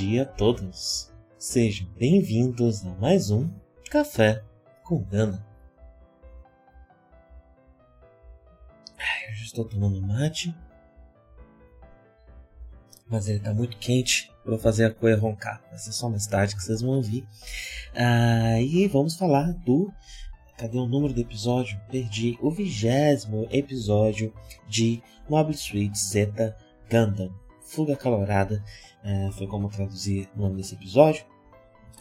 Dia a todos! Sejam bem-vindos a mais um Café com Gana. Eu já estou tomando mate, mas ele está muito quente para fazer a coisa roncar. Vai ser só mais tarde que vocês vão ouvir. Ah, e vamos falar do. Cadê o número do episódio? Perdi. O vigésimo episódio de Mobile Suit Zeta Gundam. Fuga Calorada é, foi como traduzir o nome desse episódio.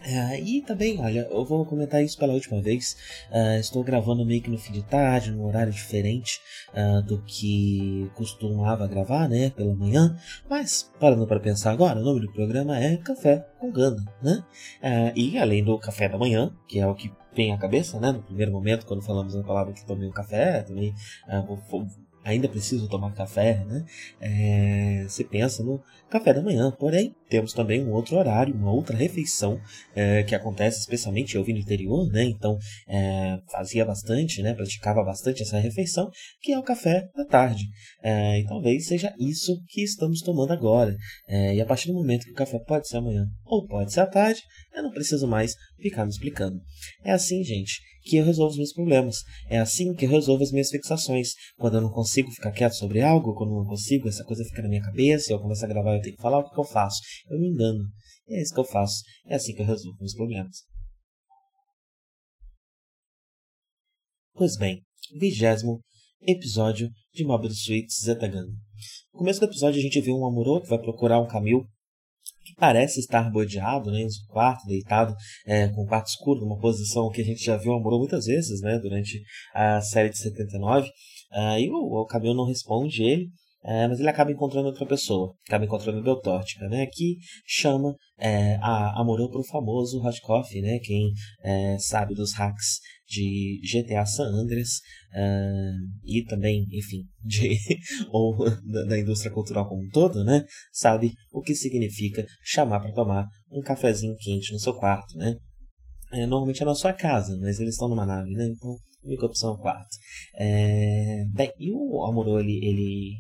É, e também, olha, eu vou comentar isso pela última vez. Uh, estou gravando meio que no fim de tarde, num horário diferente uh, do que costumava gravar, né? Pela manhã. Mas, parando para pensar agora, o nome do programa é Café com Gana, né? Uh, e além do café da manhã, que é o que vem à cabeça, né? No primeiro momento, quando falamos a palavra que tomei um café, também vou, ainda preciso tomar café, né? É, pensa no café da manhã, porém temos também um outro horário, uma outra refeição é, que acontece, especialmente eu vim do interior, né? Então é, fazia bastante, né? Praticava bastante essa refeição, que é o café da tarde. É, e talvez seja isso que estamos tomando agora. É, e a partir do momento que o café pode ser amanhã ou pode ser à tarde, eu não preciso mais ficar me explicando. É assim, gente que eu resolvo os meus problemas. É assim que eu resolvo as minhas fixações. Quando eu não consigo ficar quieto sobre algo, quando eu não consigo, essa coisa fica na minha cabeça, eu começo a gravar, eu tenho que falar, o que, eu faço? Eu me engano. É isso que eu faço. É assim que eu resolvo meus problemas. Pois bem, vigésimo episódio de Mobile Suit Zetagan. No começo do episódio a gente vê um Amuro que vai procurar um Camil que parece estar bodeado, né, um quarto, deitado, é, com o quarto escuro, numa posição que a gente já viu Amorô muitas vezes, né, durante a série de 79. Uh, ah, e o, o Camilo não responde ele, é, mas ele acaba encontrando outra pessoa, acaba encontrando a Beltórtica, né, que chama é, a Amorô para o famoso Hot Coffee, né, quem é, sabe dos hacks de GTA San Andreas uh, e também, enfim, de, ou da, da, indústria cultural como um todo, né, sabe o que significa chamar para tomar um cafezinho quente no seu quarto, né. É, normalmente é na sua casa, mas eles estão numa nave, né, então única opção é o quarto. É, bem, e o Amorô, ele, ele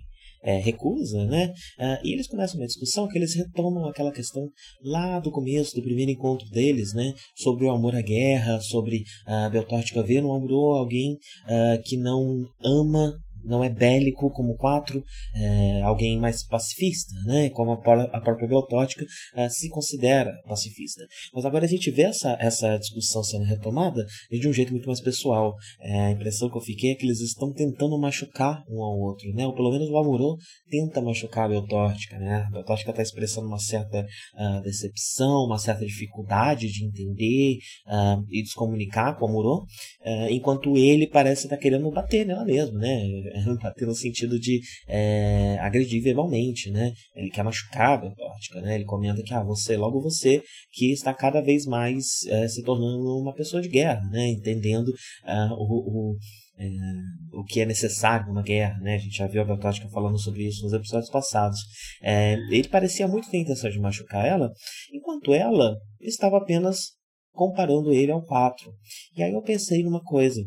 é, recusa, né? Uh, e eles começam uma discussão que eles retomam aquela questão lá do começo, do primeiro encontro deles, né? Sobre o amor à guerra, sobre uh, Beltótica ver no amor alguém uh, que não ama não é bélico como quatro, é, alguém mais pacifista, né? Como a, a própria Beltótica é, se considera pacifista. Mas agora a gente vê essa, essa discussão sendo retomada de um jeito muito mais pessoal. É, a impressão que eu fiquei é que eles estão tentando machucar um ao outro, né? Ou pelo menos o Amorô tenta machucar a Beltótica, né? A Beltótica está expressando uma certa uh, decepção, uma certa dificuldade de entender uh, e de se comunicar com o Amorô, uh, enquanto ele parece estar tá querendo bater nela mesmo, né? no sentido de é, agredir verbalmente, né? Ele quer machucar a Beltótica, né? Ele comenta que, ah, você, logo você, que está cada vez mais é, se tornando uma pessoa de guerra, né? Entendendo uh, o, o é, o que é necessário numa guerra, né? A gente já viu a Beltótica falando sobre isso nos episódios passados. É, ele parecia muito ter intenção de machucar ela, enquanto ela estava apenas comparando ele ao 4. E aí eu pensei numa coisa.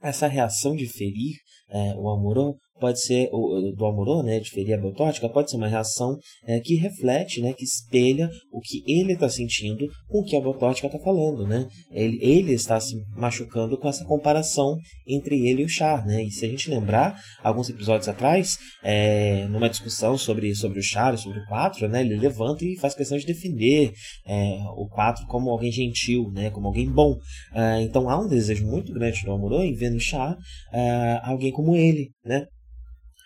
Essa reação de ferir é, o Amorô pode ser do Amorô, né, de a Beltótica, pode ser uma reação é, que reflete, né, que espelha o que ele está sentindo com o que a Beltótica está falando, né? Ele, ele está se machucando com essa comparação entre ele e o Char, né? E se a gente lembrar, alguns episódios atrás, é, numa discussão sobre, sobre o Char, sobre o Quatro, né, ele levanta e faz questão de defender é, o Quatro como alguém gentil, né, como alguém bom. Então há um desejo muito grande do Amorô em ver no Char alguém como ele, né?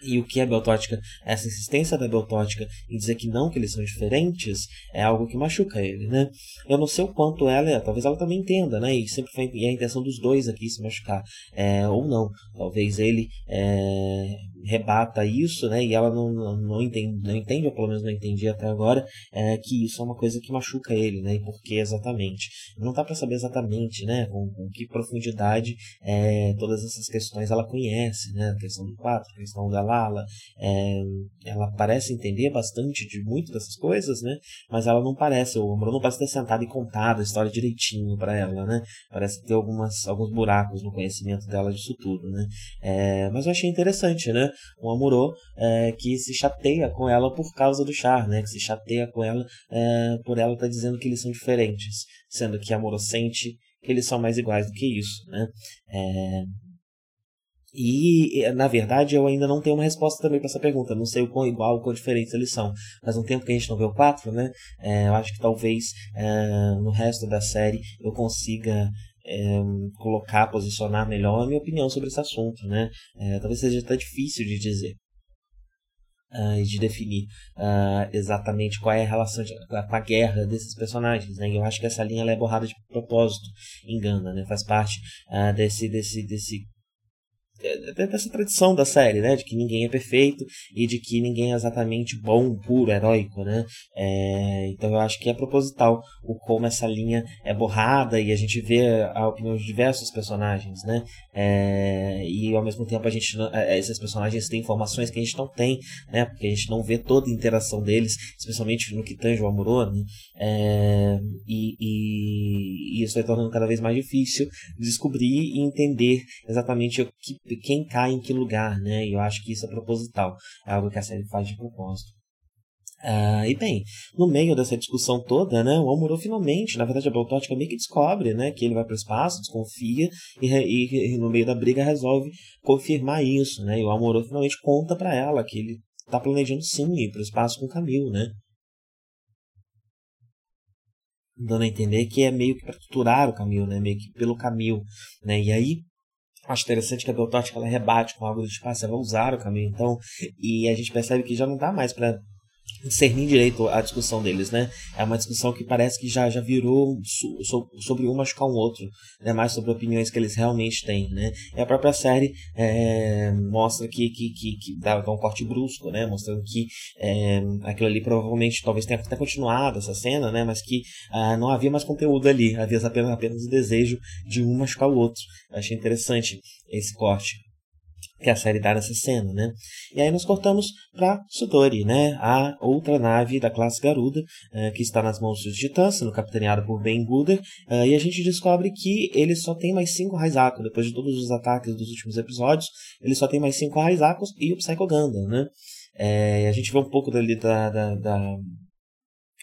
E o que é beltótica? Essa insistência da beltótica em dizer que não, que eles são diferentes, é algo que machuca ele, né? Eu não sei o quanto ela, é, talvez ela também entenda, né? E sempre foi e a intenção dos dois aqui se machucar, é, ou não. Talvez ele é, rebata isso, né? E ela não, não, não, entende, não entende, ou pelo menos não entendi até agora, é, que isso é uma coisa que machuca ele, né? E por que exatamente? Não dá para saber exatamente, né? Com, com que profundidade é, todas essas questões ela conhece, né? A questão do quatro, a questão da Lala, é, ela parece entender bastante de muito dessas coisas, né? Mas ela não parece, o não parece ter sentado e contado a história direitinho para ela, né? Parece ter algumas, alguns buracos no conhecimento dela disso tudo, né? É, mas eu achei interessante, né? Um Amorô é, que se chateia com ela por causa do Char, né? Que se chateia com ela por ela estar tá dizendo que eles são diferentes, sendo que Amorô sente que eles são mais iguais do que isso, né? É, e, na verdade, eu ainda não tenho uma resposta também para essa pergunta. Não sei o quão igual ou quão diferentes eles são. Faz um tempo que a gente não vê o 4, né? É, eu acho que talvez é, no resto da série eu consiga é, colocar, posicionar melhor a minha opinião sobre esse assunto, né? É, talvez seja até difícil de dizer. Uh, de definir uh, exatamente qual é a relação de, com a guerra desses personagens, né? E eu acho que essa linha é borrada de propósito, engana, né? Faz parte uh, desse, desse, desse dessa tradição da série, né? De que ninguém é perfeito e de que ninguém é exatamente bom, puro, heróico, né? É, então eu acho que é proposital o como essa linha é borrada e a gente vê a opinião de diversos personagens, né? É, e ao mesmo tempo a gente é, esses personagens têm informações que a gente não tem, né? Porque a gente não vê toda a interação deles, especialmente no que tange o Amorô, né? É, e, e, e isso vai tornando cada vez mais difícil descobrir e entender exatamente o que quem cai em que lugar, né? E eu acho que isso é proposital, é algo que a série faz de propósito. Uh, e bem, no meio dessa discussão toda, né, o Amuro finalmente, na verdade a Beltótica meio que descobre, né, que ele vai para o espaço, desconfia e, e, e, no meio da briga resolve confirmar isso, né, e o Amuro finalmente conta para ela que ele está planejando sim ir para o espaço com o Camil, né. Dando a entender que é meio que para tuturar o Camil, né, meio que pelo Camil, né, e aí Acho interessante que a Beltótica ela rebate com algo do espaço, ela vai usar o caminho, então, e a gente percebe que já não dá mais para discernir direito a discussão deles, né? É uma discussão que parece que já, já virou so, sobre um machucar um outro, né? Mais sobre opiniões que eles realmente têm, né? E a própria série é, mostra que, que, que, que dá, um corte brusco, né? Mostrando que é, aquilo ali provavelmente talvez tenha até continuado essa cena, né? Mas que ah, não havia mais conteúdo ali, havia apenas, apenas o desejo de um machucar o outro. Eu achei interessante esse corte que a série dá nessa cena, né? E aí nós cortamos para Sudori, né? A outra nave da classe Garuda, uh, que está nas mãos dos titãs, sendo capitaneada por Ben Guder, uh, e a gente descobre que ele só tem mais cinco Raizaku, depois de todos os ataques dos últimos episódios, ele só tem mais cinco Raizakos e o Psycho Gundam, né? É, a gente vê um pouco dali da, da, da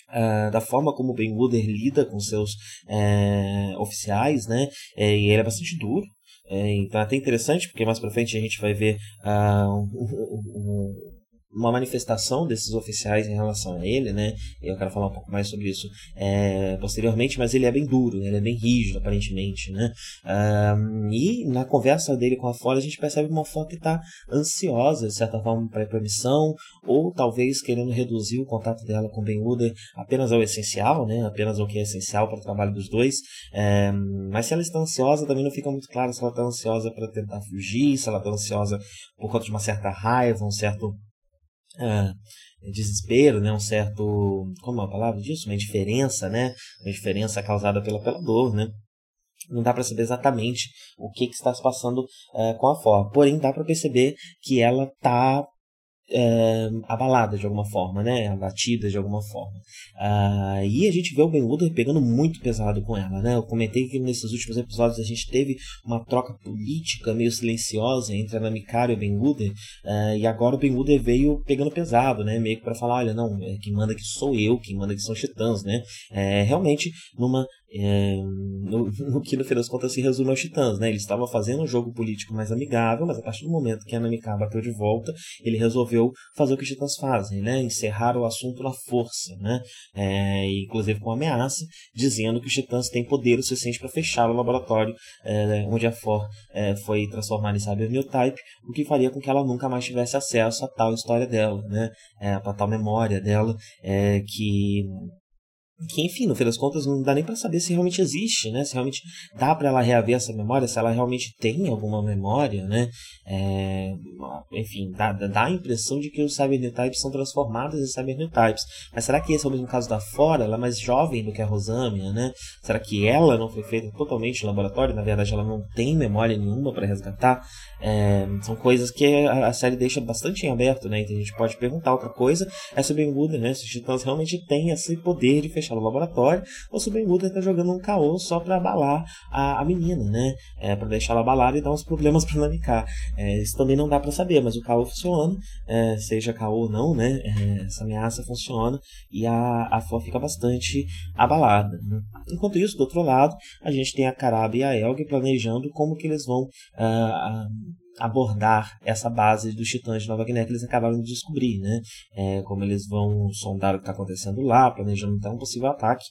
Uh, da forma como o Ben Wooder lida com seus é, oficiais, né? E ele é bastante duro, então é até interessante, porque mais pra frente a gente vai ver uh, um, um, uma manifestação desses oficiais em relação a ele, né? Eu quero falar um pouco mais sobre isso é, posteriormente, mas ele é bem duro, ele é bem rígido, aparentemente, né? Um, e na conversa dele com a Fora, a gente percebe uma Fora que está ansiosa, de certa forma, para a missão, ou talvez querendo reduzir o contato dela com Ben Uder apenas ao essencial, né? Apenas ao que é essencial para o trabalho dos dois. É, mas se ela está ansiosa, também não fica muito claro se ela está ansiosa para tentar fugir, se ela está ansiosa por conta de uma certa raiva, um certo ah, desespero, né? um certo. Como é a palavra disso? Uma indiferença, né? Uma indiferença causada pela, pela dor, né? Não dá para saber exatamente o que, que está se passando uh, com a Ford. Porém, dá para perceber que ela está abalada de alguma forma, né? Abatida de alguma forma. Ah, e a gente vê o Ben Luther pegando muito pesado com ela, né? Eu comentei que nesses últimos episódios a gente teve uma troca política meio silenciosa entre a Namikara e o Ben Luther, ah, e agora o Ben Luther veio pegando pesado, né? Meio que para falar, olha, não, é, quem manda aqui sou eu, quem manda aqui são os titãs, né? É, realmente numa é, no, no, que no final das contas se resume aos titãs, né? Ele estava fazendo um jogo político mais amigável, mas a partir do momento que a Namikar bateu de volta, ele resolveu fazer o que os titãs fazem, né? Encerrar o assunto na força, né? É, inclusive com ameaça, dizendo que os titãs têm poder o suficiente para fechar o laboratório é, onde a For é, foi transformada em Cyber New Type, o que faria com que ela nunca mais tivesse acesso a tal história dela, né? É, tal memória dela, é, que que enfim, no fim das contas não dá nem para saber se realmente existe, né? Se realmente dá para ela reaver essa memória, se ela realmente tem alguma memória, né? É, enfim, dá, dá a impressão de que os Cybernetypes são transformados em Cybernetypes. Mas será que esse é o mesmo caso da Fora? Ela é mais jovem do que a Rosamia, né? Será que ela não foi feita totalmente no laboratório? Na verdade, ela não tem memória nenhuma para resgatar? É, são coisas que a, série deixa bastante em aberto, né? Então a gente pode perguntar outra coisa. É o Ben né? Se os titãs realmente têm esse poder de fechar o laboratório, ou se o Ben está jogando um caô só para abalar a, a menina, né? É, para deixar ela abalada e dar uns problemas para Namiká. É, isso também não dá para saber, mas o caô funciona, é, seja caô ou não, né? É, essa ameaça funciona e a, a Fó fica bastante abalada. Né? Enquanto isso, do outro lado, a gente tem a Karaba e a Elg planejando como que eles vão uh, abordar essa base dos titãs de Nova Guiné que eles acabaram de descobrir, né? É, como eles vão sondar o que está acontecendo lá, planejando então um possível ataque.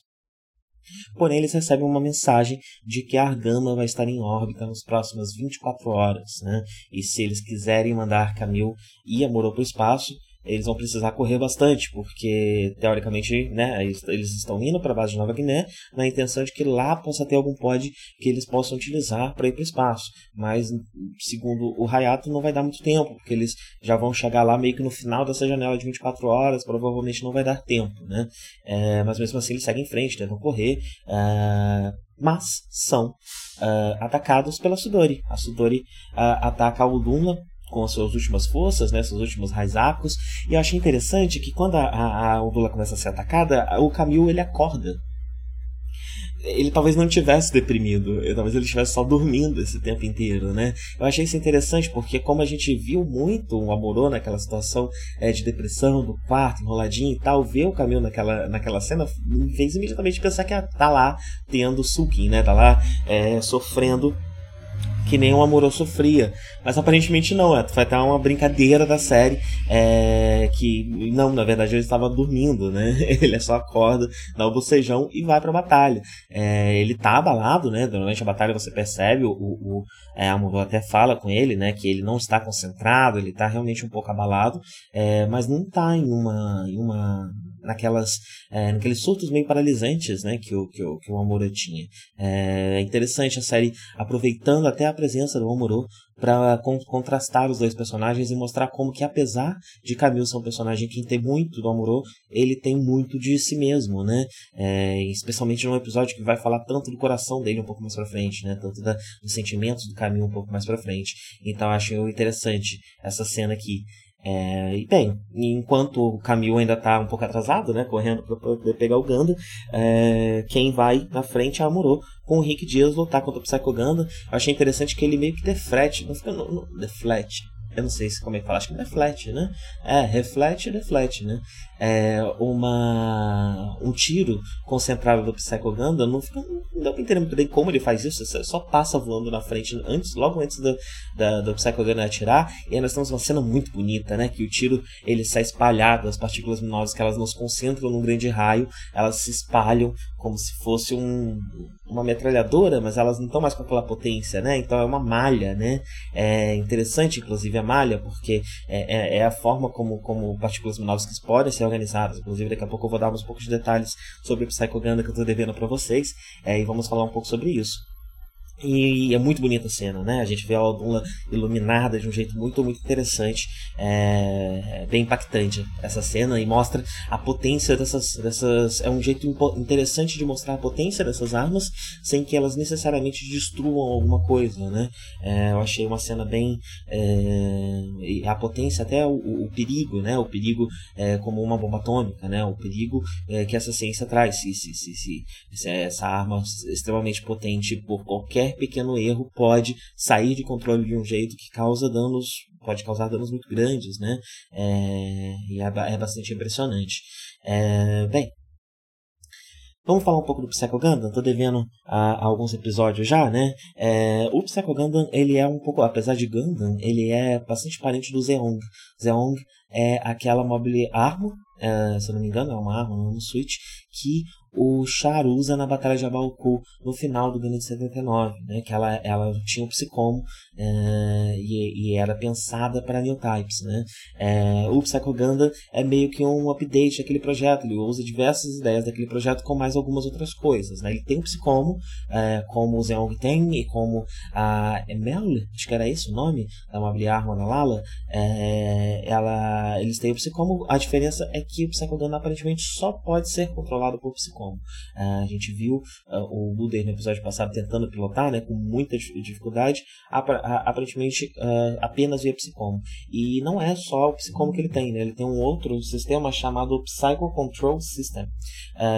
Porém, eles recebem uma mensagem de que a Argama vai estar em órbita nas próximas 24 horas, né? E se eles quiserem mandar Camille e Amorô para o espaço, eles vão precisar correr bastante, porque teoricamente né, eles estão indo para a base de Nova Guiné na intenção de que lá possa ter algum pod que eles possam utilizar para ir para o espaço. Mas, segundo o Hayato, não vai dar muito tempo, porque eles já vão chegar lá meio que no final dessa janela de 24 horas, provavelmente não vai dar tempo. Né? É, mas mesmo assim eles seguem em frente, tentam correr. É, mas são uh, atacados pela Sudori. A Sudori uh, ataca a Uduna com as suas últimas forças, né, seus últimos raizapos. E eu achei interessante que quando a, a, a começa a ser atacada, o Camil ele acorda. Ele talvez não tivesse deprimido, talvez ele estivesse só dormindo esse tempo inteiro, né? Eu achei isso interessante porque como a gente viu muito o Amorô naquela situação é, de depressão, do quarto, enroladinho e tal, ver o Camil naquela, naquela cena me fez imediatamente pensar que tá lá tendo sulking, né? Tá lá é, sofrendo que nem o Amorô sofria. Mas aparentemente não, é, foi até uma brincadeira da série. É, que, não, na verdade ele estava dormindo, né? Ele só acorda, dá o bocejão e vai pra batalha. É, ele tá abalado, né? Durante a batalha você percebe, o, o, é, até fala com ele, né? Que ele não está concentrado, ele tá realmente um pouco abalado, é, mas não tá em uma, em uma naquelas é, naqueles surtos meio paralisantes né, que, o, que, o, que o Amuro tinha. É interessante a série aproveitando até a presença do Amuro para con contrastar os dois personagens e mostrar como que apesar de Camille ser um personagem que tem muito do Amuro, ele tem muito de si mesmo, né? É, especialmente num episódio que vai falar tanto do coração dele um pouco mais para frente, né? Tanto da, dos sentimentos do Camille um pouco mais para frente. Então acho interessante essa cena aqui. É, e bem, enquanto o Camil ainda está um pouco atrasado, né, correndo para poder pegar o Ganda, é, quem vai na frente é a com o Rick Dias lutar contra o Psycho Ganda. Eu achei interessante que ele meio que deflete, não fica no, no, deflete, eu não sei se como é que fala, acho que reflete, né? É, reflete, deflete, né? É uma um tiro concentrado do Psycho Gundam, não fica não dá pra entender muito bem como ele faz isso, só passa voando na frente antes, logo antes do, da, do Psycho Gundam atirar, e aí nós temos uma cena muito bonita, né? Que o tiro ele sai espalhado, as partículas luminosas que elas não se concentram num grande raio, elas se espalham como se fosse um, uma metralhadora, mas elas não estão mais com aquela potência, né? Então é uma malha, né? É interessante, inclusive, a malha, porque é, é, é a forma como, como partículas luminosas podem ser organizadas. Inclusive, daqui a pouco eu vou dar uns poucos detalhes sobre o Psychoganda que eu estou devendo para vocês, é, e vamos falar um pouco sobre isso. E é muito bonita a cena, né? A gente vê a Aldula iluminada de um jeito muito, muito interessante. É, é bem impactante essa cena e mostra a potência dessas, dessas. É um jeito interessante de mostrar a potência dessas armas sem que elas necessariamente destruam alguma coisa, né? É, eu achei uma cena bem. É, a potência, até o, o, perigo, né? O perigo é, como uma bomba atômica, né? O perigo é, que essa ciência traz. Se, se, se, se, se essa arma extremamente potente por qualquer pequeno erro pode sair de controle de um jeito que causa danos, pode causar danos muito grandes, né? É, e é, é bastante impressionante. É, bem, Vamos falar um pouco do Psycho Gundam? Tô devendo a, a alguns episódios já, né? É, o Psycho Gundam, ele é um pouco, apesar de Gundam, ele é bastante parente do Zeong. Zeong é aquela mobile arma, é, se eu não me engano, é uma arma no Switch, que o Char usa na Batalha de Abalcu no final do Gundam de 79, né? que ela, ela tinha o Psycom é, e, e, era pensada para New Types. Né? É, o Psycho Gundam é meio que um update daquele projeto, ele usa diversas ideias daquele projeto com mais algumas outras coisas. Né? Ele tem o Psycomo, é, como o Zeong tem, e como a Emel, acho que era esse o nome, da Mobile Arma Lala, ela, eles têm o Psycomo, a diferença é que o Psycho Gundam aparentemente só pode ser controlado por Psycomo como. Uh, a gente viu uh, o Luder no episódio passado tentando pilotar, né, com muita dificuldade, aparentemente uh, apenas via Psicomo. E não é só o Psicomo que ele tem, né, ele tem um outro sistema chamado Psycho Control System,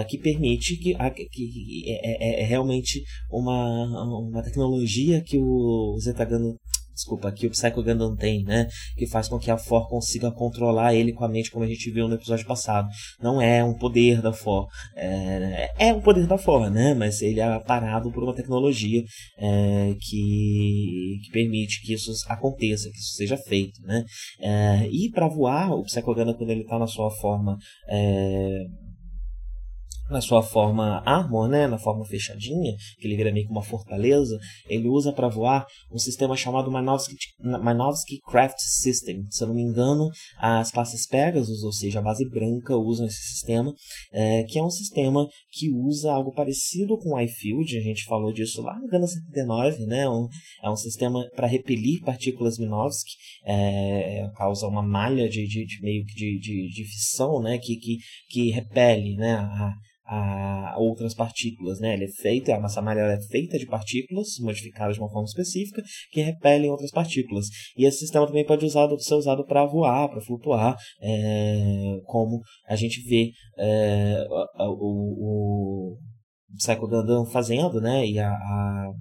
que permite que, que é, é, é, realmente uma, uma tecnologia que o Zetagano desculpa, que o Psycho Gundam tem, né? Que faz com que a For consiga controlar ele com a mente, como a gente viu no episódio passado. Não é um poder da For. É, é um poder da For, né? Mas ele é parado por uma tecnologia é, que, que permite que isso aconteça, que isso seja feito, né? É, e para voar, o Psycho Gundam, quando ele está na sua forma é, na sua forma Armor, né, na forma fechadinha, que ele vira meio que uma fortaleza, ele usa para voar um sistema chamado Manovsky, Manovsky Craft System. Se eu não me engano, as classes Pegasus, ou seja, a base branca, usam esse sistema, é, que é um sistema que usa algo parecido com o iField, a gente falou disso lá no Gana 79, né, um, é um sistema para repelir partículas Minovsky, é, causa uma malha de, de, de meio que de, de, de, fissão, né, que, que, que repele, né, a, a outras partículas, né? Ele é feito, a massa malha é feita de partículas modificadas de uma forma específica que repelem outras partículas. E esse sistema também pode ser usado para voar, para flutuar, é, como a gente vê é, o, o, o Psycho Gundam fazendo, né? E a, a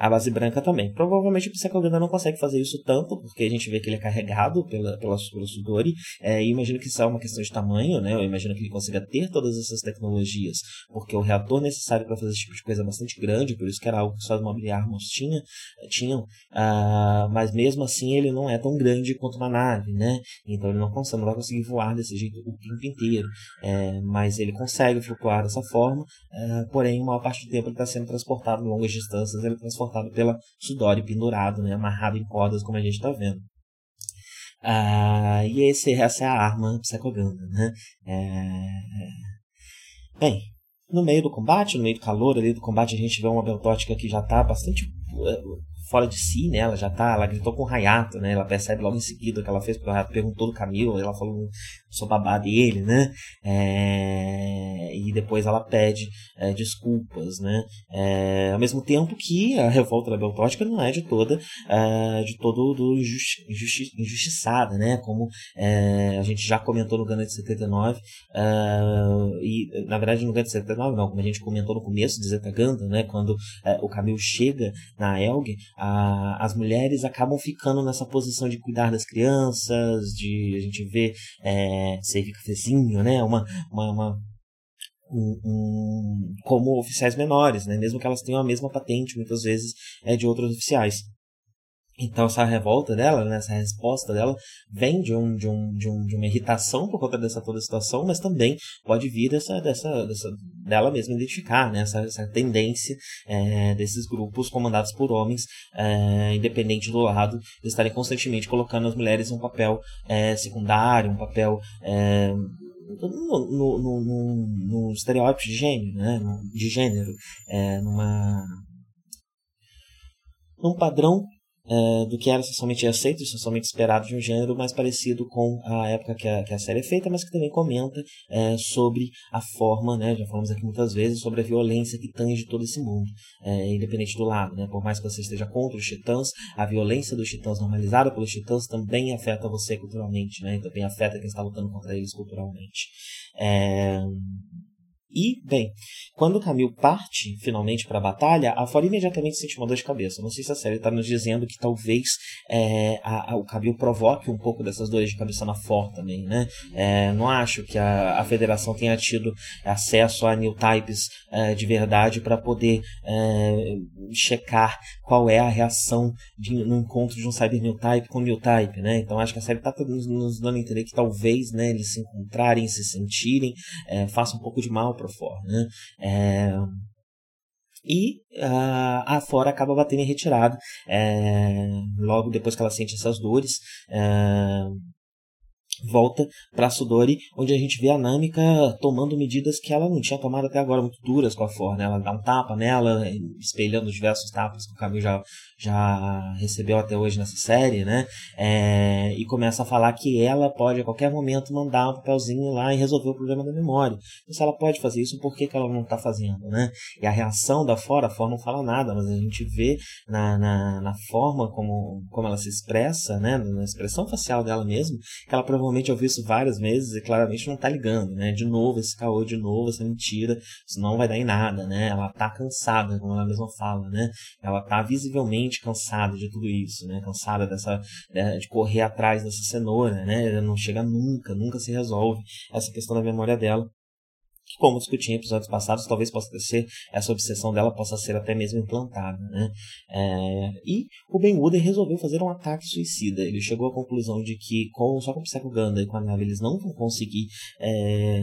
a base branca também. Provavelmente o Psychoganda não consegue fazer isso tanto, porque a gente vê que ele é carregado pela, pela, pelo Sudori, é, e imagino que isso é uma questão de tamanho, né? Eu imagino que ele consiga ter todas essas tecnologias, porque o reator necessário para fazer esse tipo de coisa é bastante grande, por isso que era algo que só as Mobile Armors tinha, tinham, ah, mas mesmo assim ele não é tão grande quanto uma nave, né? Então ele não, consegue, não vai conseguir voar desse jeito o tempo inteiro, é, mas ele consegue flutuar dessa forma, é, porém, uma parte do tempo ele está sendo transportado em longas distâncias, ele é transportado pela Sudori pendurado, né, amarrado em cordas, como a gente está vendo. Ah, e esse, essa é a arma Psychoganda, né? É... Bem, no meio do combate, no meio do calor ali do combate, a gente vê uma Beltótica que já está bastante eh, fora de si, né? Ela já tá, ela gritou com o Hayato, né? Ela percebe logo em seguida o que ela fez, porque o Hayato perguntou do Camilo, ela falou, sou babá dele, né? É, e depois ela pede é, desculpas, né? É, ao mesmo tempo que a revolta da Beltótica não é de toda, é, de todo do injusti injusti injustiçada, né? Como é, a gente já comentou no Gana de 79, é, e na verdade no Gana de 79 não, como a gente comentou no começo de Zeta Ganda, né? Quando o Camilo chega na Elg, a, as mulheres acabam ficando nessa posição de cuidar das crianças, de a gente ver é, servir cafezinho, né? Uma, uma, uma um, um, como oficiais menores, né? Mesmo que elas tenham a mesma patente, muitas vezes é de outros oficiais. Então essa revolta dela, né, essa resposta dela, vem de, um, de, um, de, um, de uma irritação por conta dessa toda situação, mas também pode vir dessa, dessa, dessa dela mesma identificar né, essa, essa tendência é, desses grupos comandados por homens, é, independente do lado, de estarem constantemente colocando as mulheres em um papel é, secundário, um papel é, no, no, no, no, estereótipo de gênero, né? de gênero, é, numa num padrão uh, do que era socialmente aceito e socialmente esperado de um gênero mais parecido com a época que a, que a série é feita, mas que também comenta uh, sobre a forma, né, já falamos aqui muitas vezes, sobre a violência que tange todo esse mundo, uh, independente do lado. Né, por mais que você esteja contra os titãs, a violência dos titãs normalizada pelos titãs também afeta você culturalmente, né, também afeta quem está lutando contra eles culturalmente. É... E, bem, quando o Camil parte finalmente para a batalha, a Fora imediatamente sente uma dor de cabeça. Não sei se a série está nos dizendo que talvez é, a, a, o Camil provoque um pouco dessas dores de cabeça na For também, né? É, não acho que a, a federação tenha tido acesso a new types é, de verdade para poder é, checar qual é a reação de, no encontro de um Cyber New Type com New Type, né? Então acho que a série está nos, nos, dando a entender que talvez né, eles se encontrarem, se sentirem, é, faça um pouco de mal para fora, né? É, e uh, a Fora acaba batendo em retirada é, logo depois que ela sente essas dores. É, volta para Sudori, onde a gente vê a Namika tomando medidas que ela não tinha tomado até agora, muito duras com a For, né? Ela dá um tapa nela, espelhando diversos tapas que o Camille já, já recebeu até hoje nessa série, né? É, e começa a falar que ela pode a qualquer momento mandar um papelzinho lá e resolver o problema da memória. Então, se ela pode fazer isso, por que, que ela não está fazendo, né? E a reação da For, a For não fala nada, mas a gente vê na, na, na forma como, como ela se expressa, né? Na expressão facial dela mesmo, que ela provavelmente provavelmente ouviu isso várias vezes e claramente não tá ligando, né? De novo esse caô, de novo essa mentira, isso não vai dar em nada, né? Ela tá cansada, como ela mesma fala, né? Ela tá visivelmente cansada de tudo isso, né? Cansada dessa, né? de correr atrás dessa cenoura, né? Não chega nunca, nunca se resolve essa questão da memória dela como discuti em episódios passados, talvez possa ser, essa obsessão dela possa ser até mesmo implantada. Né? É, e o Ben Wooden resolveu fazer um ataque suicida. Ele chegou à conclusão de que com, só com o Psycho Ganda e com a nave eles não vão conseguir é,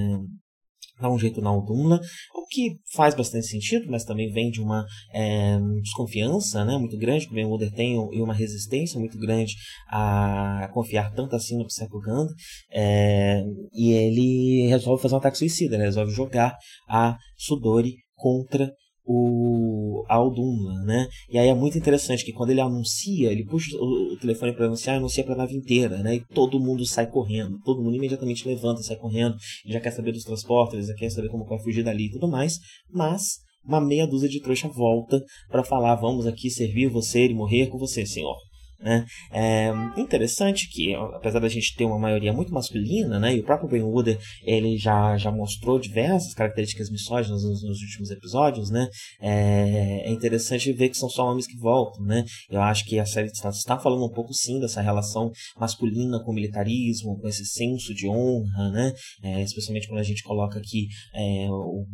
dar um jeito na Aldumla, o que faz bastante sentido, mas também vem de uma é, desconfiança né, muito grande que o Wooder tem e uma resistência muito grande a confiar tanto assim no Psycho Ganda, é, e ele resolve fazer um ataque suicida, ele resolve jogar a Sudori contra o Aldumla, né? E aí é muito interessante que quando ele anuncia, ele puxa o, telefone para anunciar, anuncia para a nave inteira, né? E todo mundo sai correndo, todo mundo imediatamente levanta, sai correndo, já quer saber dos transportes, já quer saber como vai fugir dali e tudo mais, mas uma meia dúzia de trouxa volta para falar: vamos aqui servir você e morrer com você, senhor. Né? É interessante que, apesar da gente ter uma maioria muito masculina, né, e o próprio Ben Wooder ele já, já mostrou diversas características misóginas nos, nos últimos episódios, né, é, é, interessante ver que são só homens que voltam. Né? Eu acho que a série está, está falando um pouco sim dessa relação masculina com o militarismo, com esse senso de honra, né? É, especialmente quando a gente coloca aqui é, o,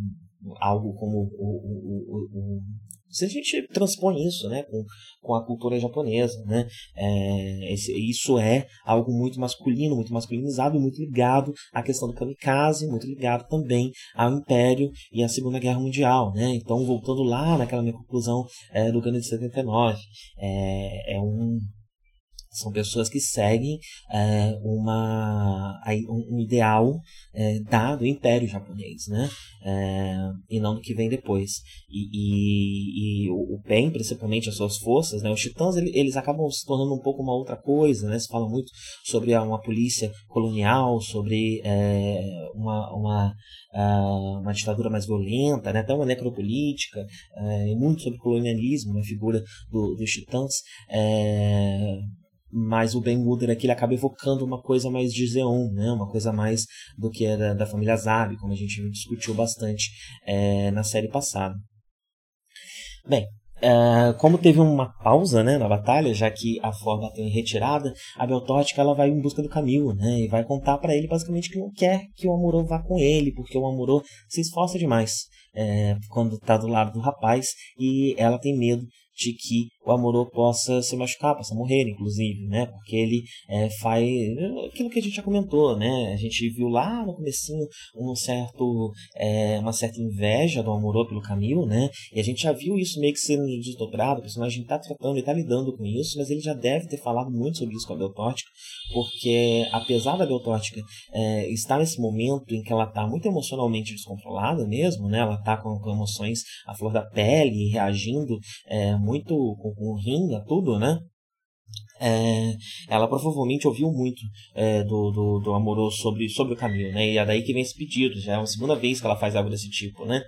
algo como o, o, o, se a gente transpõe isso né, com, com a cultura japonesa, né, é, esse, isso é algo muito masculino, muito masculinizado muito ligado à questão do kamikaze, muito ligado também ao Império e à Segunda Guerra Mundial. Né? Então, voltando lá naquela minha conclusão é, do Gandhi de 79, é, é um são pessoas que seguem é, uma, um ideal é, dado do Império Japonês, né? É, e não do que vem depois. E, e, e o bem, principalmente as suas forças, né? Os titãs eles, acabam se tornando um pouco uma outra coisa, né? Se fala muito sobre uma polícia colonial, sobre uma, uma, uh, uma ditadura mais violenta, né? até uma necropolítica, e muito sobre colonialismo, a figura do, dos titãs. Mas o Ben Wooder aqui ele acaba evocando uma coisa mais de Zeon, né? uma coisa mais do que era da família Zabi, como a gente discutiu bastante é, na série passada. Bem, é, como teve uma pausa né, na batalha, já que a forma tem retirada, a Beltótica ela vai em busca do Camilo né, e vai contar para ele basicamente que não quer que o Amorô vá com ele, porque o Amorô se esforça demais é, quando está do lado do rapaz e ela tem medo de que o Amorô possa se machucar, possa morrer, inclusive, né? Porque ele é, faz aquilo que a gente já comentou, né? A gente viu lá no comecinho um certo, é, uma certa inveja do Amorô pelo Camilo, né? E a gente já viu isso meio que sendo desdobrado, o personagem está tratando, está lidando com isso, mas ele já deve ter falado muito sobre isso com a Beltótica, porque apesar da Beltótica é, estar nesse momento em que ela está muito emocionalmente descontrolada mesmo, né? Ela está com, com, emoções à flor da pele, reagindo é, muito com com, com tudo, né? É, ela provavelmente ouviu muito é, do, do, do, amoroso sobre, sobre o Camilo, né? E é daí que vem esse pedido, já é a segunda vez que ela faz algo desse tipo, né?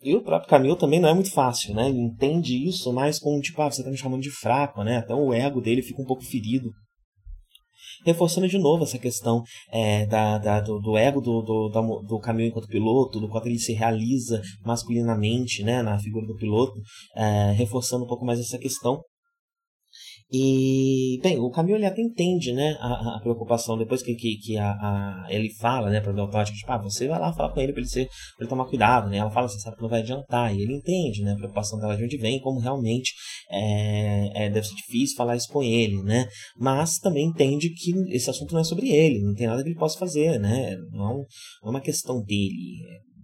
E o próprio Camilo também não é muito fácil, né? Ele entende isso mais como, tipo, ah, você tá me chamando de fraco, né? Até o ego dele fica um pouco ferido. Reforçando de novo essa questão é, da, da, do, do, ego do, do, do, Camilo enquanto piloto, do quanto ele se realiza masculinamente, né? Na figura do piloto. É, reforçando um pouco mais essa questão e, bem, o Camilo ele até entende, né, a, a preocupação, depois que, que, que a, a, ele fala, né, pra Beltótica, tipo, ah, você vai lá falar com ele pra ele, ser, pra ele tomar cuidado, né, ela fala, você sabe que não vai adiantar, e ele entende, né, a preocupação dela de onde vem, como realmente é, é, deve ser difícil falar isso com ele, né, mas também entende que esse assunto não é sobre ele, não tem nada que ele possa fazer, né, não, não é uma questão dele,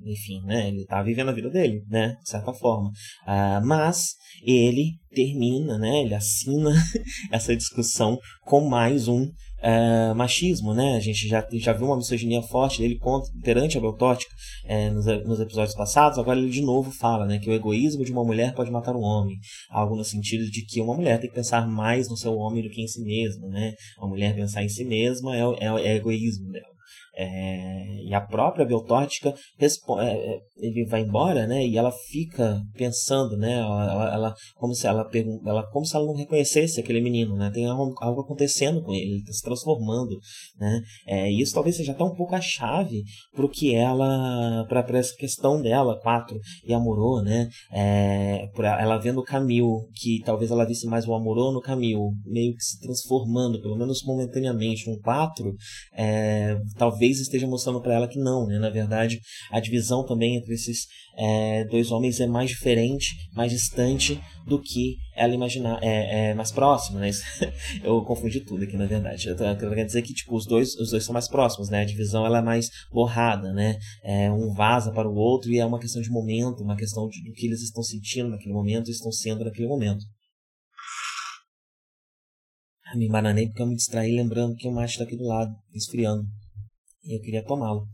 enfim, né, ele tá vivendo a vida dele, né, de certa forma, uh, mas ele termina, né, ele assina essa discussão com mais um uh, machismo, né, a gente já, já viu uma misoginia forte dele contra, perante a Beltótica uh, nos, nos, episódios passados, agora ele de novo fala, né, que o egoísmo de uma mulher pode matar um homem, algo no sentido de que uma mulher tem que pensar mais no seu homem do que em si mesma, né, uma mulher pensar em si mesma é, é, é egoísmo dela. É, e a própria Beltótica é, é, ele vai embora, né? E ela fica pensando, né? Ela, ela, como se ela, ela como se ela não reconhecesse aquele menino, né? Tem algo, algo acontecendo com ele, ele está se transformando, né? É, e isso talvez seja até um pouco a chave para o que ela, para essa questão dela, quatro e Amorô, né? É, ela vendo o Camil, que talvez ela visse mais o Amorô no Camil, meio que se transformando, pelo menos momentaneamente, um quatro, é, talvez talvez esteja mostrando para ela que não, né? Na verdade, a divisão também entre esses é, dois homens é mais diferente, mais distante do que ela imaginar, é, é mais próximo, né? eu confundi tudo aqui, na verdade. Eu quero dizer que tipo os dois, os dois são mais próximos, né? A divisão ela é mais borrada, né? É, um vaza para o outro e é uma questão de momento, uma questão do que eles estão sentindo naquele momento, estão sendo naquele momento. Me embananei porque eu me distraí lembrando que o mate está aqui do lado, esfriando e eu queria tomá-lo.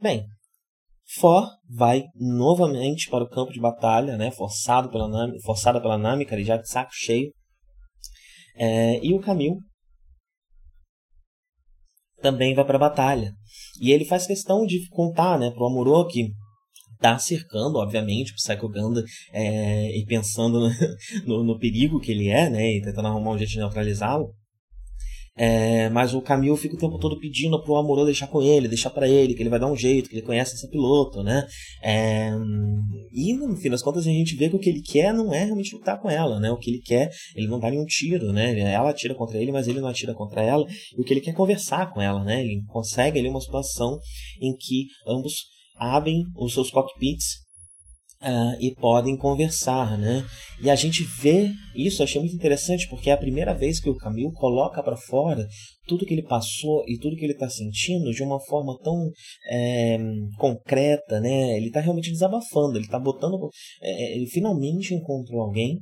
Bem, For vai novamente para o campo de batalha, né, forçado pela Nami, forçada pela Nami, cara, já de saco cheio. É, e o Camil também vai para a batalha. E ele faz questão de contar né, para o Amuro que tá cercando, obviamente, o Psycho Ganda é, e pensando no, no, no, perigo que ele é, né, e tentando arrumar um jeito de neutralizá-lo. É, mas o Camil fica o tempo todo pedindo pro Amorô deixar com ele, deixar para ele, que ele vai dar um jeito, que ele conhece esse piloto, né? É, e no fim das contas a gente vê que o que ele quer não é realmente lutar com ela, né? O que ele quer, ele não dá nenhum tiro, né? Ela atira contra ele, mas ele não atira contra ela. E o que ele quer é conversar com ela, né? Ele consegue ali uma situação em que ambos abrem os seus cockpits Uh, e podem conversar, né? E a gente vê isso, achei muito interessante, porque é a primeira vez que o Camilo coloca para fora tudo que ele passou e tudo que ele está sentindo de uma forma tão é, concreta, né? Ele está realmente desabafando, ele está botando. É, ele finalmente encontrou alguém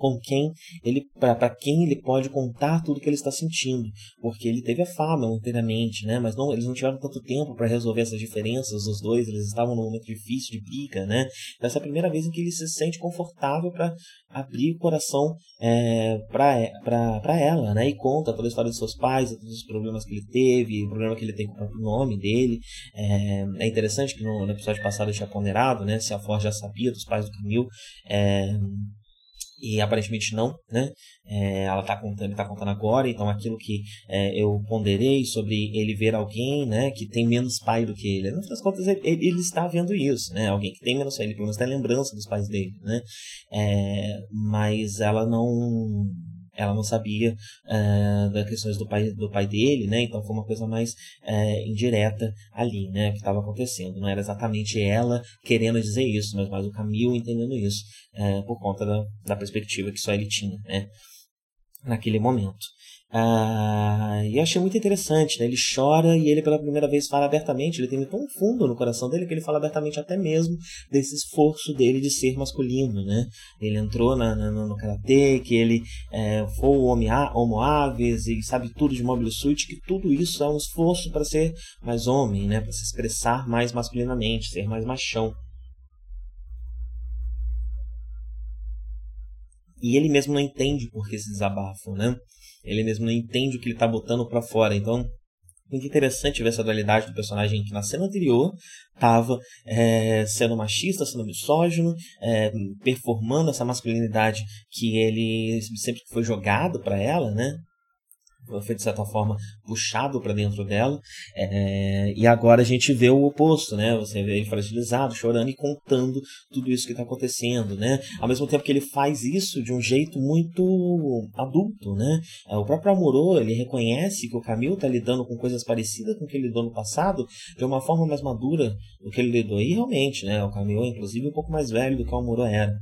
com quem ele para quem ele pode contar tudo que ele está sentindo, porque ele teve a fama anteriormente, né? Mas não, eles não tiveram tanto tempo para resolver essas diferenças os dois, eles estavam num momento difícil de briga, né? Então, essa é a primeira vez em que ele se sente confortável para abrir o coração é, para ela, né? E conta toda a história dos seus pais, todos os problemas que ele teve, o problema que ele tem com o próprio nome dele. É, é interessante que no, no, episódio passado eu tinha ponderado, né? Se a Ford já sabia dos pais do Camil. É, e aparentemente não, né? É, ela tá contando, ele tá contando agora, então aquilo que é, eu ponderei sobre ele ver alguém, né, que tem menos pai do que ele. No das contas, ele, ele, está vendo isso, né? Alguém que tem menos pai, ele pelo menos tem lembrança dos pais dele, né? É, mas ela não ela não sabia uh, das questões do pai, do pai dele, né? Então foi uma coisa mais uh, indireta ali, né? Que estava acontecendo. Não era exatamente ela querendo dizer isso, mas mais o Camilo entendendo isso uh, por conta da, da perspectiva que só ele tinha, né? Naquele momento. Ah, e eu achei muito interessante, né? Ele chora e ele pela primeira vez fala abertamente, ele tem tão fundo no coração dele que ele fala abertamente até mesmo desse esforço dele de ser masculino, né? Ele entrou na, na, no karatê, que ele é, foi o homo aves e sabe tudo de mobile suit, que tudo isso é um esforço para ser mais homem, né? Para se expressar mais masculinamente, ser mais machão. E ele mesmo não entende por que esse desabafo, né? Ele mesmo não entende o que ele está botando para fora. Então, muito interessante ver essa dualidade do personagem que na cena anterior estava é, sendo machista, sendo misógino, é, performando essa masculinidade que ele sempre foi jogado para ela, né? Foi de certa forma puxado para dentro dela é, e agora a gente vê o oposto né? Você vê ele fragilizado chorando e contando tudo isso que está acontecendo né? Ao mesmo tempo que ele faz isso de um jeito muito adulto né? É, o próprio Amorô ele reconhece que o Camilo está lidando com coisas parecidas com o que ele lidou no passado de uma forma mais madura do que ele lidou. E realmente né? O Camilo inclusive um pouco mais velho do que o Amorô era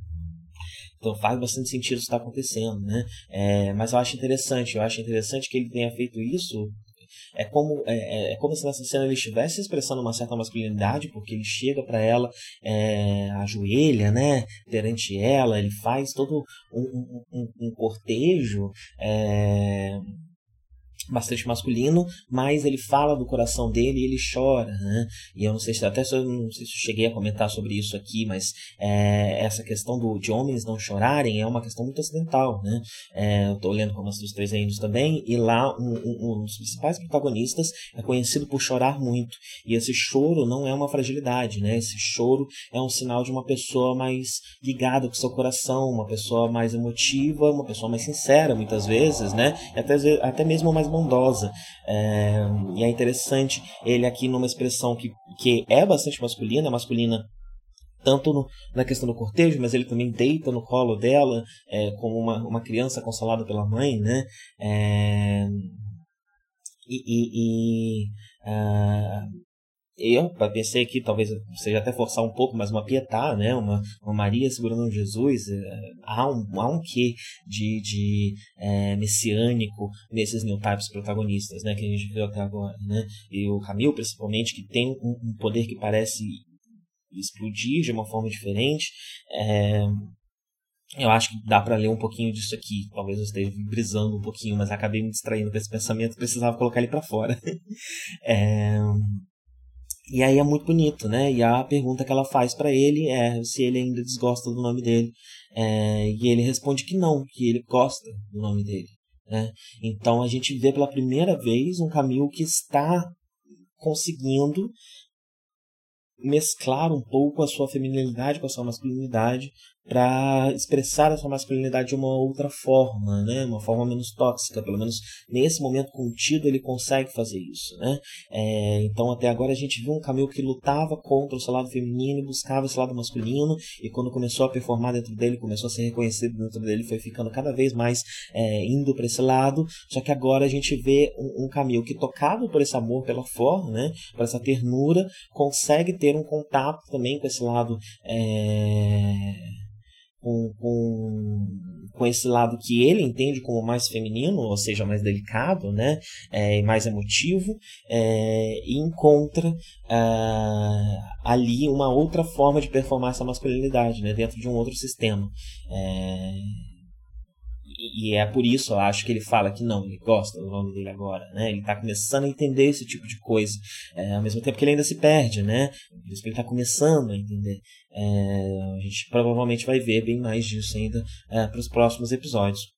então faz bastante sentido isso estar tá acontecendo, né? É, mas eu acho interessante, eu acho interessante que ele tenha feito isso. É como, é, é como se nessa cena ele estivesse expressando uma certa masculinidade, porque ele chega para ela, é, ajoelha, né, perante ela, ele faz todo um, um, um, um cortejo, é, bastante masculino, mas ele fala do coração dele e ele chora, né? E eu não sei se até se eu não sei se eu cheguei a comentar sobre isso aqui, mas é, essa questão do, de homens não chorarem é uma questão muito ocidental, né? É, eu estou lendo Romance dos Três Reinos também e lá um, um, um, dos principais protagonistas é conhecido por chorar muito e esse choro não é uma fragilidade, né? Esse choro é um sinal de uma pessoa mais ligada com seu coração, uma pessoa mais emotiva, uma pessoa mais sincera muitas vezes, né? E até até mesmo mais bondosa. É, e é interessante ele aqui numa expressão que, que é bastante masculina, é masculina tanto no, na questão do cortejo, mas ele também deita no colo dela é, como uma, uma criança consolada pela mãe, né? É, e, e, e uh, eu pensei que talvez seja até forçar um pouco, mas uma pietá, né? Uma, uma Maria segurando um Jesus, é, há um, há um quê de, de é, messiânico nesses new types protagonistas, né? Que a gente viu até agora, né? E o Camil, principalmente, que tem um, um poder que parece explodir de uma forma diferente. É, eu acho que dá para ler um pouquinho disso aqui. Talvez eu esteja brisando um pouquinho, mas acabei me distraindo com esse pensamento, precisava colocar ele para fora. é, e aí é muito bonito, né? E a pergunta que ela faz para ele é se ele ainda desgosta do nome dele. É, e ele responde que não, que ele gosta do nome dele. Né? Então a gente vê pela primeira vez um Camilo que está conseguindo mesclar um pouco a sua feminilidade com a sua masculinidade para expressar a sua masculinidade de uma outra forma, né? Uma forma menos tóxica, pelo menos nesse momento contido ele consegue fazer isso, né? É, então até agora a gente viu um Camilo que lutava contra o seu lado feminino e buscava esse lado masculino e quando começou a performar dentro dele, começou a ser reconhecido dentro dele, foi ficando cada vez mais é, indo para esse lado. Só que agora a gente vê um, um que tocado por esse amor pela forma, né? Por essa ternura, consegue ter um contato também com esse lado é com, com, com esse lado que ele entende como mais feminino, ou seja, mais delicado, né, é, mais emotivo, é, e encontra é, ali uma outra forma de performar essa masculinidade, né, dentro de um outro sistema. É, e é por isso, eu acho, que ele fala que não, ele gosta do nome dele agora, né? Ele está começando a entender esse tipo de coisa, é, ao mesmo tempo que ele ainda se perde, né? Por isso que ele está começando a entender. É, a gente provavelmente vai ver bem mais disso ainda é, para os próximos episódios.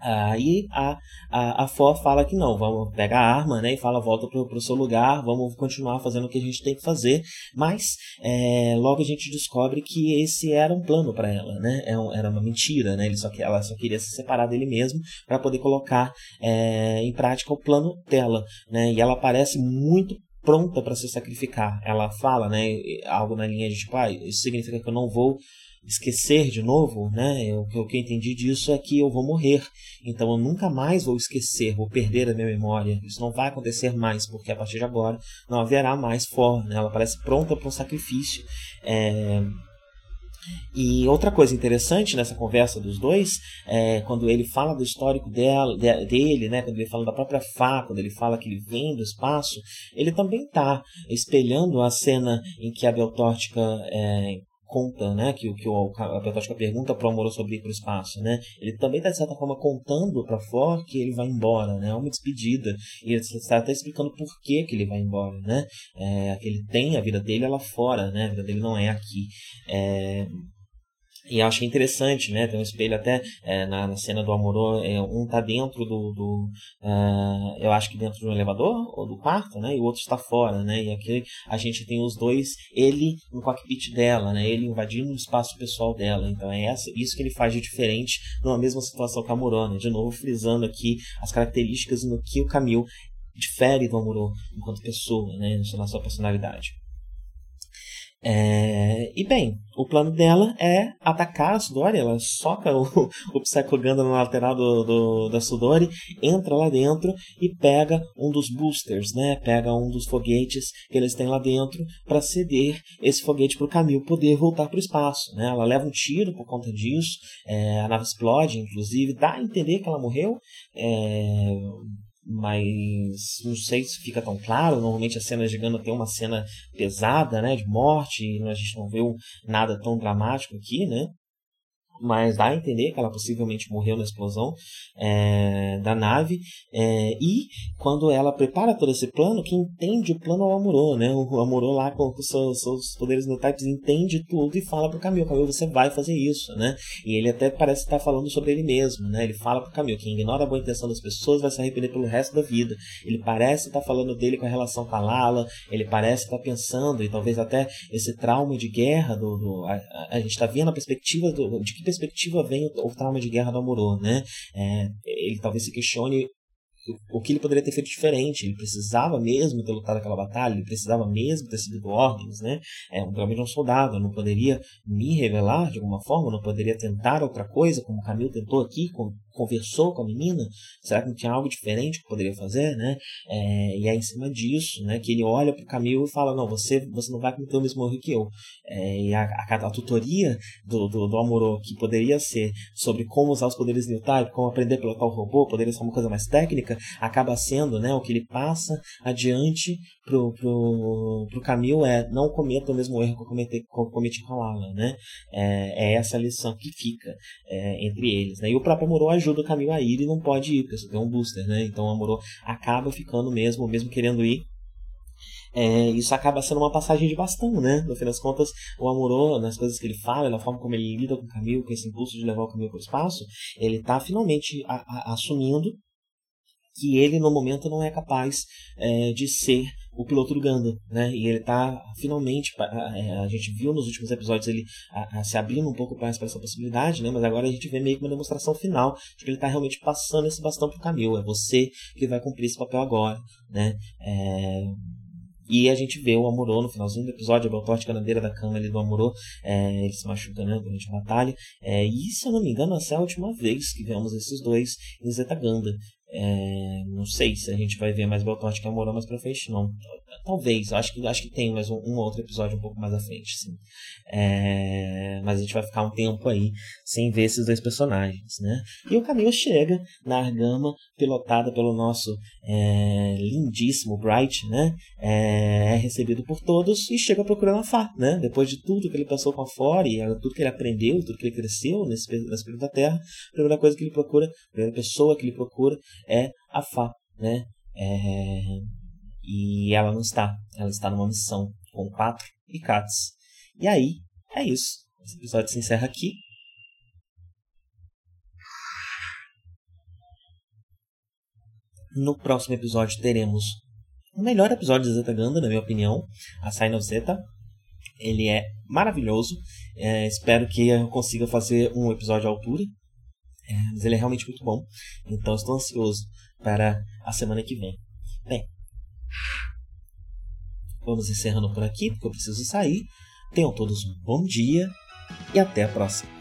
Aí a, a, a fala que não, vamos pegar a arma né, e fala volta para o seu lugar, vamos continuar fazendo o que a gente tem que fazer. Mas é, logo a gente descobre que esse era um plano para ela, né? É era uma mentira, né? Ele só, ela só queria se separar dele mesmo para poder colocar é, em prática o plano dela. Né? E ela parece muito pronta para se sacrificar. Ela fala, né, algo na linha de tipo, ah, isso significa que eu não vou esquecer de novo, né? O que eu entendi disso é que eu vou morrer. Então eu nunca mais vou esquecer, vou perder a minha memória. Isso não vai acontecer mais, porque a partir de agora não haverá mais forma. Né? Ela parece pronta para um sacrifício. É... E outra coisa interessante nessa conversa dos dois, é quando ele fala do histórico dela, dele, né, quando ele fala da própria Fá, quando ele fala que ele vem do espaço, ele também está espelhando a cena em que a Beltórtica é, conta, né, que, que o, a Petótica pergunta para o Amor sobre ir para o espaço, né, ele também está de certa forma contando para Flor que ele vai embora, né, é uma despedida, e ele está até explicando por que, que ele vai embora, né, é, que ele tem a vida dele lá fora, né, a vida dele não é aqui, é, E achei interessante, né? Tem um espelho até é, na, na, cena do Amorô, é, um tá dentro do, do uh, eu acho que dentro do elevador ou do quarto, né? E o outro está fora, né? E aqui a gente tem os dois, ele no cockpit dela, né? Ele invadindo o espaço pessoal dela. Então é essa, isso que ele faz de diferente numa mesma situação que a Amorô, né? De novo frisando aqui as características no que o Camil difere do Amorô enquanto pessoa, né? Na sua personalidade. É, e bem, o plano dela é atacar a Sudori. Ela soca o, o Psycho Gundam na lateral do, do, da Sudori, entra lá dentro e pega um dos boosters, né? Pega um dos foguetes que eles têm lá dentro para ceder esse foguete para o Camil poder voltar para o espaço. Né? Ela leva um tiro por conta disso, é, a nave explode, inclusive, dá a entender que ela morreu. É, mas não sei se fica tão claro. Normalmente a cena de Gana tem uma cena pesada, né, de morte, e a gente não vê nada tão dramático aqui, né? Mas dá a entender que ela possivelmente morreu na explosão é, da nave. É, e quando ela prepara todo esse plano, quem entende o plano é o né? O Amuro lá com os seus, seus poderes neutais entende tudo e fala pro Camilo, Camilo, você vai fazer isso, né? E ele até parece estar falando sobre ele mesmo, né? Ele fala pro Camilo, quem ignora a boa intenção das pessoas vai se arrepender pelo resto da vida. Ele parece estar falando dele com a relação com a Lala, ele parece estar pensando, e talvez até esse trauma de guerra do... do a, a, a gente está vendo a perspectiva do, de que perspectiva vem o, o trauma de guerra do Amorô, né? É, ele talvez se questione o que ele poderia ter feito diferente. Ele precisava mesmo ter lutado aquela batalha, ele precisava mesmo ter seguido ordens, né? É, realmente um soldado, não poderia me revelar de alguma forma, não poderia tentar outra coisa, como o Camilo tentou aqui, conversou com a menina? Será que não tinha algo diferente que poderia fazer, né? É, e é em cima disso, né, que ele olha para o Camilo e fala, não, você, você não vai cometer o mesmo erro que eu. É, e a, a, a, tutoria do, do, do que poderia ser sobre como usar os poderes new type, como aprender a pilotar o robô, poderia ser uma coisa mais técnica, acaba sendo, né, o que ele passa adiante pro, pro, pro Camilo é não cometa o mesmo erro que eu cometi, que eu cometi com a Lala, né? É, é essa lição que fica é, entre eles, né? E o próprio Amorô ajuda o Camilo a ir e não pode ir, porque você tem um booster, né? Então o Amorô acaba ficando mesmo, mesmo querendo ir, é, isso acaba sendo uma passagem de bastão, né? No fim das contas, o Amorô, nas coisas que ele fala, na forma como ele lida com o Camilo, com esse impulso de levar o Camilo para o espaço, ele está finalmente a, a, assumindo que ele, no momento, não é capaz é, de ser o piloto do Ganda, né? E ele tá finalmente, a, é, a gente viu nos últimos episódios ele a, a, se abrindo um pouco mais para essa possibilidade, né? Mas agora a gente vê meio que uma demonstração final de que ele tá realmente passando esse bastão pro Camilo. É você que vai cumprir esse papel agora, né? É, e a gente vê o Amorô no finalzinho do episódio, a Beltorte na beira da cama ali do Amorô, é, ele se machuca né, durante a batalha. É, e se eu não me engano, essa é a última vez que vemos esses dois em Zetaganda. É, não sei se a gente vai ver mais Beltorte que Amorô mais pra frente, não. Talvez, acho que, acho que tem mais um, um outro episódio um pouco mais à frente, sim. É, mas a gente vai ficar um tempo aí sem ver esses dois personagens, né? E o Camilo chega na Argama, pilotada pelo nosso é, lindíssimo Bright, né? É, é, recebido por todos e chega procurando a Fá, né? Depois de tudo que ele passou com a Fora e tudo que ele aprendeu, tudo que ele cresceu nesse, nesse período da Terra, a primeira coisa que ele procura, a primeira pessoa que ele procura é a Fá, né? É, e ela não está. Ela está numa missão com quatro Ikats. E aí, é isso. Esse episódio se encerra aqui. No próximo episódio teremos o melhor episódio de Zeta Ganda, na minha opinião, a Sign of Zeta. Ele é maravilhoso. É, espero que eu consiga fazer um episódio à altura. É, mas ele é realmente muito bom. Então estou ansioso para a semana que vem. Bem, Vamos encerrando por aqui, porque eu preciso sair. Tenham todos um bom dia e até a próxima.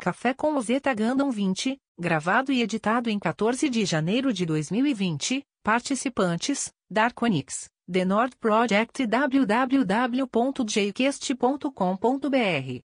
Café com o Zeta Gundam 20, gravado e editado em 14 de janeiro de 2020. Participantes: Darkonix, The Nord Project e www.jquest.com.br.